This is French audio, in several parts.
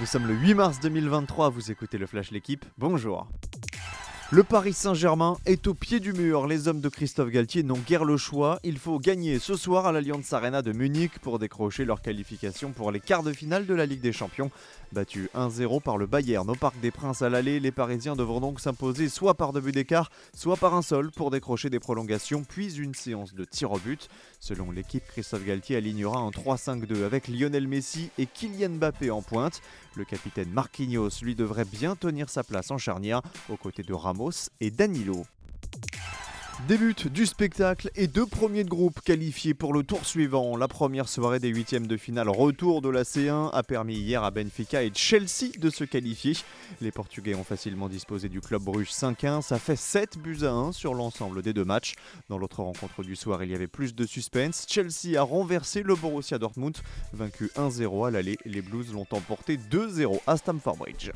Nous sommes le 8 mars 2023, vous écoutez le Flash L'équipe, bonjour. Le Paris Saint-Germain est au pied du mur. Les hommes de Christophe Galtier n'ont guère le choix. Il faut gagner ce soir à l'Allianz Arena de Munich pour décrocher leur qualification pour les quarts de finale de la Ligue des Champions. Battus 1-0 par le Bayern au Parc des Princes à l'aller, les Parisiens devront donc s'imposer soit par deux buts d'écart, soit par un seul pour décrocher des prolongations, puis une séance de tir au but. Selon l'équipe, Christophe Galtier alignera un 3-5-2 avec Lionel Messi et Kylian Mbappé en pointe. Le capitaine Marquinhos lui devrait bien tenir sa place en charnière aux côtés de Ramos et Danilo. Début du spectacle et deux premiers de groupe qualifiés pour le tour suivant. La première soirée des huitièmes de finale retour de la C1 a permis hier à Benfica et Chelsea de se qualifier. Les Portugais ont facilement disposé du club Bruges 5-1. Ça fait 7 buts à 1 sur l'ensemble des deux matchs. Dans l'autre rencontre du soir, il y avait plus de suspense. Chelsea a renversé le Borussia Dortmund, vaincu 1-0 à l'aller. Les Blues l'ont emporté 2-0 à Stamford Bridge.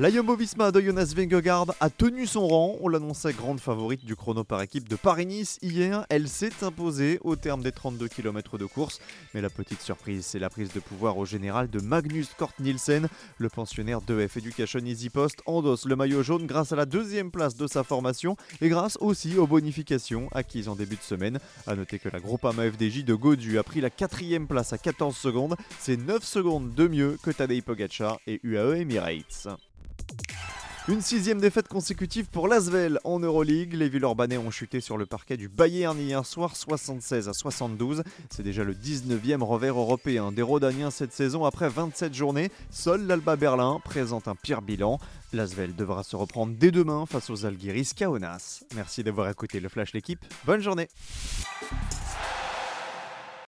La Jumbo-Visma de Jonas Vingegaard a tenu son rang. On l'annonçait grande favorite du chrono par équipe de Paris-Nice hier. Elle s'est imposée au terme des 32 km de course. Mais la petite surprise, c'est la prise de pouvoir au général de Magnus Kort Nielsen. Le pensionnaire de F Education Easy Post endosse le maillot jaune grâce à la deuxième place de sa formation et grâce aussi aux bonifications acquises en début de semaine. A noter que la Groupama FDJ de Godu a pris la quatrième place à 14 secondes. C'est 9 secondes de mieux que Tadej Pogacar et UAE Emirates. Une sixième défaite consécutive pour l'Asvel en Euroleague. Les Villeurbanais ont chuté sur le parquet du Bayern hier soir 76 à 72. C'est déjà le 19e revers européen des Rodaniens cette saison après 27 journées. Seul l'Alba Berlin présente un pire bilan. L'Asvel devra se reprendre dès demain face aux Algiris Kaunas. Merci d'avoir écouté le Flash l'équipe. Bonne journée.